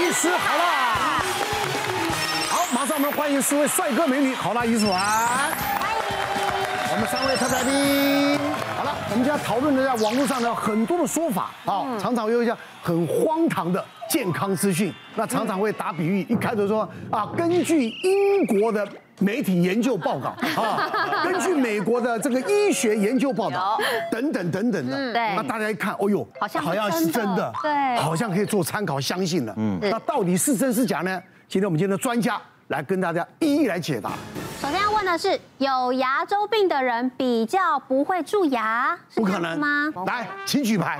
医师好啦。好，马上我们欢迎四位帅哥美女好啦医师团。欢迎我们三位特来宾。好了，我们今天讨论的在网络上呢很多的说法啊，常常有一些很荒唐的健康资讯，那常常会打比喻，一开头说啊，根据英国的。媒体研究报告 啊，根据美国的这个医学研究报道等等等等的，对，那大家一看，哦呦，好像好像是真的，对，好像可以做参考，相信了。嗯，那到底是真是假呢？今天我们今天的专家来跟大家一一来解答。首先要问的是，有牙周病的人比较不会蛀牙，不可能吗？来，请举牌。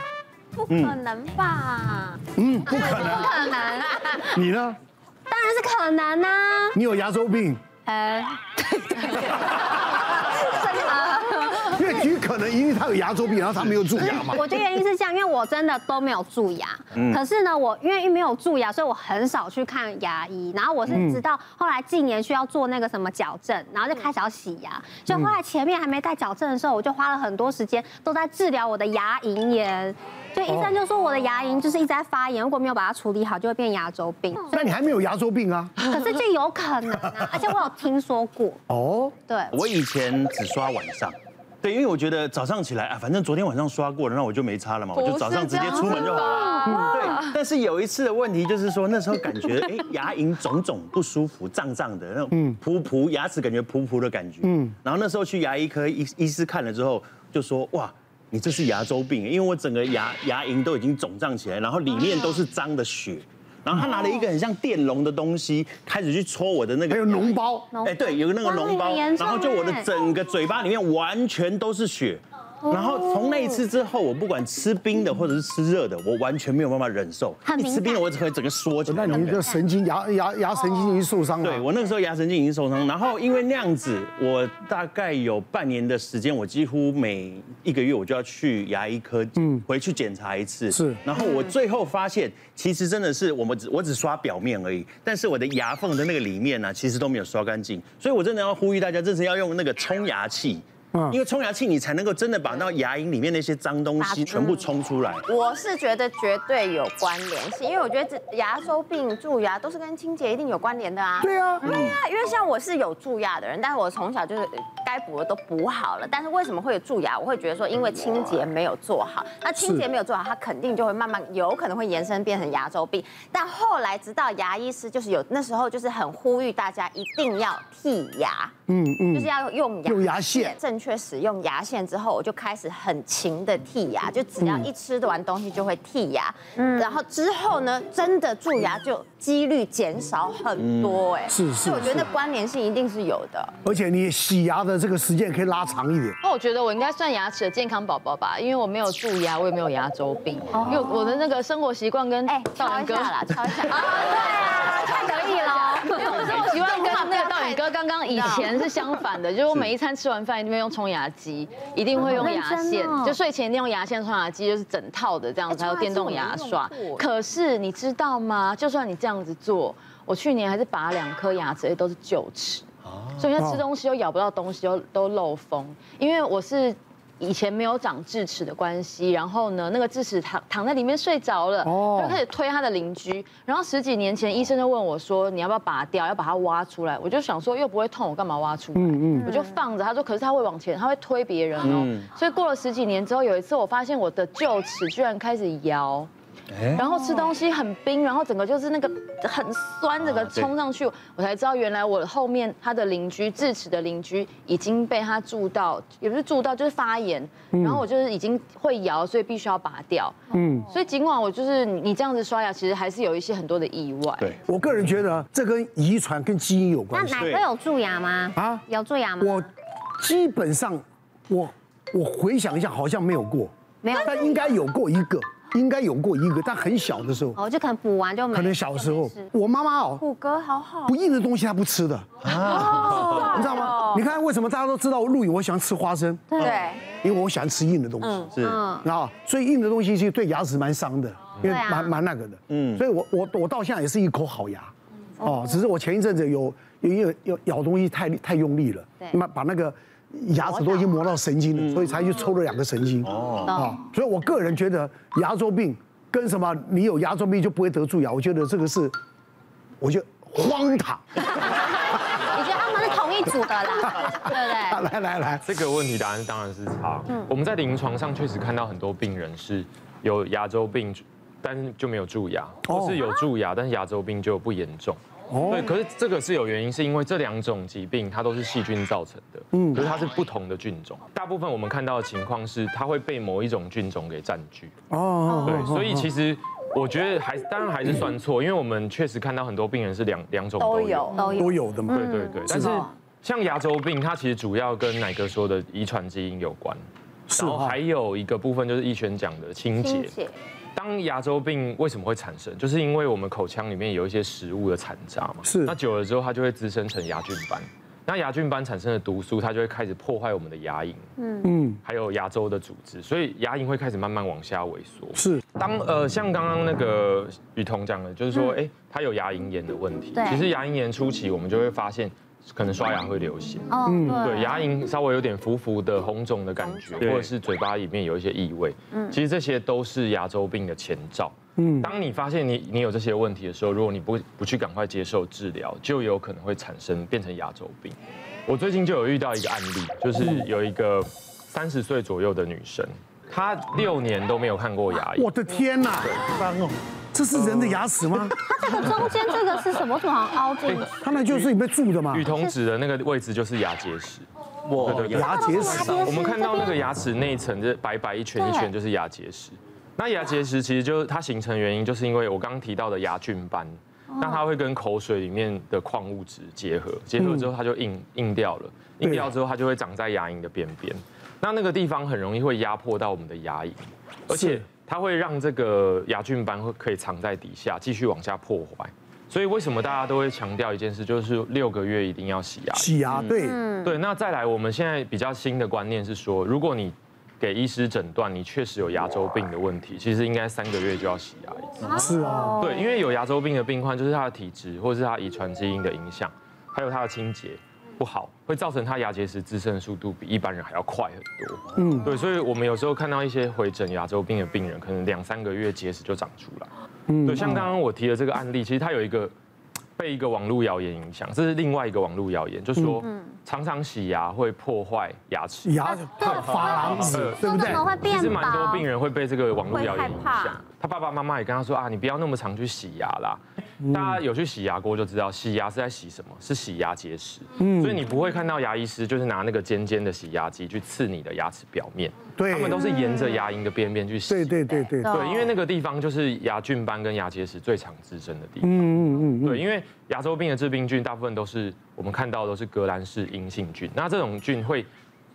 不可能吧？嗯，不可能，不可能。你呢？当然是可能啊。你有牙周病？呃，因为举可能，因为他有牙周病，然后他没有蛀牙嘛。我觉得原因是这样，因为我真的都没有蛀牙。嗯。可是呢，我因为没有蛀牙，所以我很少去看牙医。然后我是直到后来近年需要做那个什么矫正，然后就开始要洗牙。就后来前面还没带矫正的时候，我就花了很多时间都在治疗我的牙龈炎。所以医生就说我的牙龈就是一直在发炎，如果没有把它处理好，就会变牙周病。那你还没有牙周病啊？可是就有可能啊，而且我有听说过。哦，对。我以前只刷晚上，对，因为我觉得早上起来啊，反正昨天晚上刷过了，那我就没擦了嘛，我就早上直接出门就好了。对。但是有一次的问题就是说，那时候感觉哎，牙龈肿肿不舒服，胀胀的那种，噗噗，牙齿感觉噗噗的感觉。嗯。然后那时候去牙医科医医师看了之后，就说哇。你这是牙周病，因为我整个牙牙龈都已经肿胀起来，然后里面都是脏的血，然后他拿了一个很像电笼的东西，开始去戳我的那个，还有脓包，哎，对，有个那个脓包，然后就我的整个嘴巴里面完全都是血。然后从那一次之后，我不管吃冰的或者是吃热的，我完全没有办法忍受。一吃冰的，我只会整个缩起来。那你的神经牙牙牙神经已经受伤了。对，我那个时候牙神经已经受伤，然后因为那样子，我大概有半年的时间，我几乎每一个月我就要去牙医科，嗯，回去检查一次。是。然后我最后发现，其实真的是我们只我只刷表面而已，但是我的牙缝的那个里面呢，其实都没有刷干净。所以我真的要呼吁大家，这次要用那个冲牙器。因为冲牙器，你才能够真的把那牙龈里面那些脏东西全部冲出来。我是觉得绝对有关联性，因为我觉得这牙周病、蛀牙都是跟清洁一定有关联的啊。对啊，对啊，因为像我是有蛀牙的人，但是我从小就是该补的都补好了，但是为什么会有蛀牙？我会觉得说，因为清洁没有做好。那清洁没有做好，它肯定就会慢慢有可能会延伸变成牙周病。但后来直到牙医师就是有那时候就是很呼吁大家一定要剔牙，嗯嗯，就是要用牙用牙线正。确使用牙线之后，我就开始很勤的剔牙，就只要一吃完东西就会剔牙。嗯，然后之后呢，真的蛀牙就几率减少很多。哎，是是，所以我觉得那关联性一定是有的。而且你洗牙的这个时间可以拉长一点。那我觉得我应该算牙齿的健康宝宝吧，因为我没有蛀牙，我也没有牙周病，因为我的那个生活习惯跟哎，敲一下啦，敲一下。啊，对啊，太可以了。因为我生活 习惯跟那个道宇哥刚刚以前是相反的，就是我每一餐吃完饭一定会用冲牙机，一定会用牙线，就睡前一定用牙线、冲牙机，就是整套的这样子，还有电动牙刷。可是你知道吗？就算你这样子做，我去年还是拔两颗牙齿，都是臼齿，所以现在吃东西又咬不到东西，又都漏风，因为我是。以前没有长智齿的关系，然后呢，那个智齿躺躺在里面睡着了，就开始推他的邻居。然后十几年前，医生就问我说：“你要不要拔掉？要把它挖出来？”我就想说，又不会痛，我干嘛挖出来？我就放着。他说：“可是他会往前，他会推别人哦。”所以过了十几年之后，有一次我发现我的臼齿居然开始摇。然后吃东西很冰，然后整个就是那个很酸，整个冲上去，我才知道原来我后面他的邻居智齿的邻居已经被他蛀到，也不是蛀到，就是发炎。然后我就是已经会摇，所以必须要拔掉。嗯，所以尽管我就是你这样子刷牙，其实还是有一些很多的意外。对，我个人觉得这跟遗传跟基因有关系。那哪个有蛀牙吗？啊，有蛀牙吗？我基本上我我回想一下，好像没有过，没有，但应该有过一个。应该有过一个，但很小的时候，哦，就可能补完就没。可能小时候，我妈妈哦，骨骼好好，不硬的东西她不吃的。啊，你知道吗？你看为什么大家都知道我录影，我喜欢吃花生，对，因为我喜欢吃硬的东西，是，啊，所以硬的东西其实对牙齿蛮伤的，因为蛮蛮那个的，嗯，所以我我我到现在也是一口好牙，哦，只是我前一阵子有有有有咬东西太太用力了，对，把把那个。牙齿都已经磨到神经了，所以才去抽了两个神经。哦，啊，所以我个人觉得牙周病跟什么你有牙周病就不会得蛀牙，我觉得这个是，我觉得荒唐。你觉得他们是同一组的啦，对不对？来来来，这个问题答案当然是差。嗯，我们在临床上确实看到很多病人是有牙周病，但是就没有蛀牙，或是有蛀牙，但是牙周病就不严重。对，可是这个是有原因，是因为这两种疾病它都是细菌造成的，嗯，可是它是不同的菌种。大部分我们看到的情况是，它会被某一种菌种给占据。哦，对，所以其实我觉得还当然还是算错，因为我们确实看到很多病人是两两种都有都有都有的嘛。对对对，但是像牙周病，它其实主要跟奶哥说的遗传基因有关，然后还有一个部分就是一拳讲的清洁。当牙周病为什么会产生？就是因为我们口腔里面有一些食物的残渣嘛。是。那久了之后，它就会滋生成牙菌斑。那牙菌斑产生的毒素，它就会开始破坏我们的牙龈。嗯嗯。还有牙周的组织，所以牙龈会开始慢慢往下萎缩。是。当呃，像刚刚那个雨桐讲的，就是说，哎，他有牙龈炎的问题。其实牙龈炎初期，我们就会发现。可能刷牙会流血，嗯，对，牙龈稍微有点浮浮的红肿的感觉，或者是嘴巴里面有一些异味，嗯，其实这些都是牙周病的前兆。嗯，当你发现你你有这些问题的时候，如果你不不去赶快接受治疗，就有可能会产生变成牙周病。我最近就有遇到一个案例，就是有一个三十岁左右的女生，她六年都没有看过牙医。我的天哪！这是人的牙齿吗？它这个中间这个是什么？怎么好像凹进去？它那就是里面蛀的嘛。雨桐指的那个位置就是牙结石。哇，对对对，牙结石。我们看到那个牙齿那一层，这白白一圈一圈，就是牙结石。那牙结石其实就是它形成原因，就是因为我刚刚提到的牙菌斑，那它会跟口水里面的矿物质结合，结合之后它就硬硬掉了，硬掉之后它就会长在牙龈的边边。那那个地方很容易会压迫到我们的牙龈，而且。它会让这个牙菌斑会可以藏在底下，继续往下破坏。所以为什么大家都会强调一件事，就是六个月一定要洗牙？洗牙，对，对。那再来，我们现在比较新的观念是说，如果你给医师诊断你确实有牙周病的问题，其实应该三个月就要洗牙一次。是啊，对，因为有牙周病的病患，就是他的体质或者是他遗传基因的影响，还有他的清洁。不好，会造成他牙结石滋生的速度比一般人还要快很多。嗯，对，所以我们有时候看到一些回诊牙周病的病人，可能两三个月结石就长出来。嗯，对，像刚刚我提的这个案例，其实他有一个被一个网络谣言影响，这是另外一个网络谣言，就是说常常洗牙会破坏牙齿，牙会发黄，对不对？其实蛮多病人会被这个网络谣言影响。他爸爸妈妈也跟他说啊，你不要那么常去洗牙啦。大家有去洗牙过就知道，洗牙是在洗什么？是洗牙结石。嗯，所以你不会看到牙医师就是拿那个尖尖的洗牙机去刺你的牙齿表面。对，他们都是沿着牙龈的边边去洗。对对对对对，因为那个地方就是牙菌斑跟牙结石最常滋生的地方。嗯嗯嗯。对，因为牙周病的致病菌大部分都是我们看到的都是革兰氏阴性菌，那这种菌会。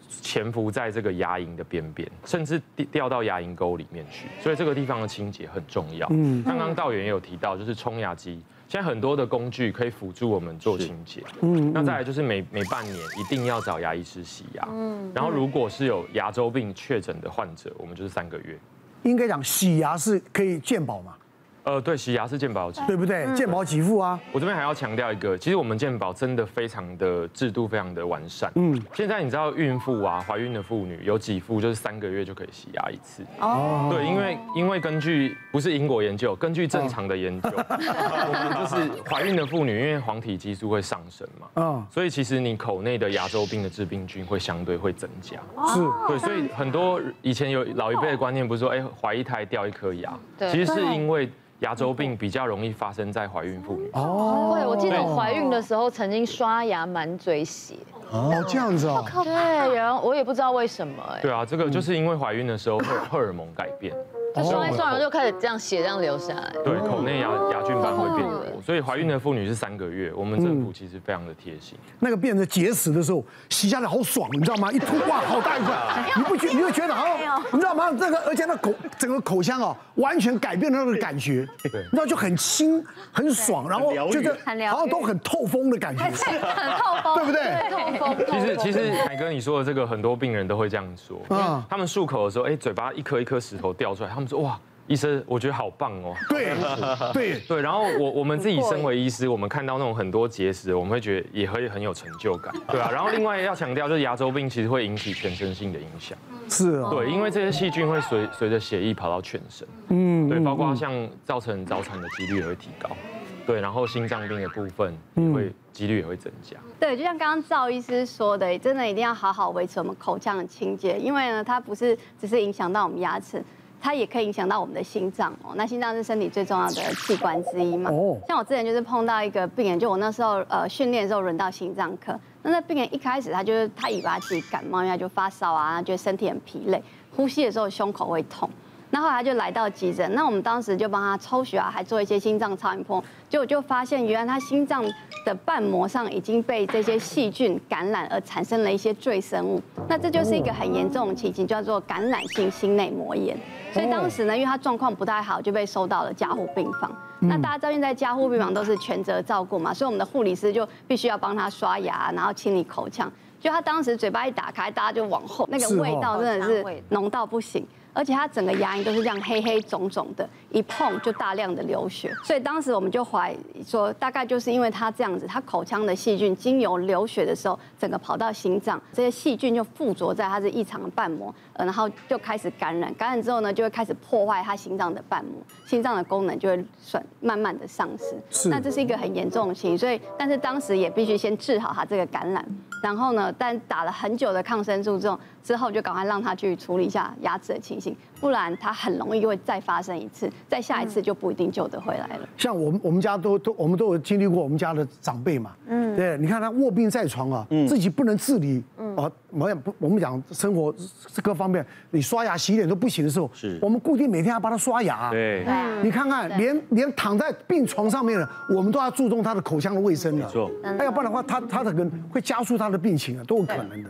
潜伏在这个牙龈的边边，甚至掉到牙龈沟里面去，所以这个地方的清洁很重要。嗯，刚刚道远也有提到，就是冲牙机，现在很多的工具可以辅助我们做清洁。嗯，那再来就是每每半年一定要找牙医师洗牙。嗯，然后如果是有牙周病确诊的患者，我们就是三个月。应该讲洗牙是可以健保吗？呃，对，洗牙是健保，对不对？健保给付啊。我这边还要强调一个，其实我们健保真的非常的制度非常的完善。嗯，现在你知道孕妇啊，怀孕的妇女有给付，就是三个月就可以洗牙一次。哦。对，因为因为根据不是英国研究，根据正常的研究，就是怀孕的妇女因为黄体激素会上升嘛，嗯，所以其实你口内的牙周病的致病菌会相对会增加。是。对，所以很多以前有老一辈的观念，不是说哎怀一胎掉一颗牙，其实是因为。牙周病比较容易发生在怀孕妇女。哦，对，我记得我怀孕的时候曾经刷牙满嘴血。哦，这样子哦，对，然后我也不知道为什么哎，对啊，这个就是因为怀孕的时候荷荷尔蒙改变。就刷一刷，然后就开始这样血这样流下来。对，口内牙牙菌斑会变。多，所以怀孕的妇女是三个月。我们政府其实非常的贴心。那个变成结石的时候，洗下来好爽，你知道吗？一吐哇，好大一块，你不觉？你会觉得好，你知道吗？这个而且那口整个口腔哦，完全改变了那个感觉，对，你知道就很轻很爽，然后就是好像都很透风的感觉，很透风，对不对？透风。其实其实凯哥你说的这个，很多病人都会这样说，嗯，他们漱口的时候，哎，嘴巴一颗一颗石头掉出来，他们。说哇，医生，我觉得好棒哦。对对 对，然后我我们自己身为医师，我们看到那种很多结石，我们会觉得也会很有成就感。对啊，然后另外要强调，就是牙周病其实会引起全身性的影响。是啊。对，因为这些细菌会随随着血液跑到全身。嗯。对，包括像造成早产的几率也会提高。对，然后心脏病的部分也会几率也会增加。对，就像刚刚赵医师说的，真的一定要好好维持我们口腔的清洁，因为呢，它不是只是影响到我们牙齿。它也可以影响到我们的心脏哦。那心脏是身体最重要的器官之一嘛。哦。像我之前就是碰到一个病人，就我那时候呃训练的时候轮到心脏科，那那病人一开始他就是他以为他自己感冒，因为他就发烧啊，觉得身体很疲累，呼吸的时候胸口会痛。那后来他就来到急诊，那我们当时就帮他抽血啊，还做一些心脏超音波，结果就发现原来他心脏的瓣膜上已经被这些细菌感染而产生了一些赘生物，那这就是一个很严重的情形，叫做感染性心内膜炎。所以当时呢，因为他状况不太好，就被收到了加护病房。那大家知道现在加护病房都是全责照顾嘛，所以我们的护理师就必须要帮他刷牙，然后清理口腔。就他当时嘴巴一打开，大家就往后，那个味道真的是浓到不行。而且他整个牙龈都是这样黑黑肿肿的，一碰就大量的流血，所以当时我们就怀疑说，大概就是因为他这样子，他口腔的细菌经由流血的时候，整个跑到心脏，这些细菌就附着在他的异常的瓣膜，呃，然后就开始感染，感染之后呢，就会开始破坏他心脏的瓣膜，心脏的功能就会损，慢慢的丧失。是，那这是一个很严重的情形，所以但是当时也必须先治好他这个感染，然后呢，但打了很久的抗生素之后。之后就赶快让他去处理一下牙齿的情形，不然他很容易会再发生一次，再下一次就不一定救得回来了。像我们我们家都都我们都有经历过我们家的长辈嘛，嗯，对，你看他卧病在床啊，自己不能自理，嗯，啊，我讲不，我们讲生活各方面，你刷牙洗脸都不行的时候，是，我们固定每天要帮他刷牙，对，你看看连连躺在病床上面的，我们都要注重他的口腔的卫生了，没错，那要不然的话，他他的可能会加速他的病情啊，都有可能的。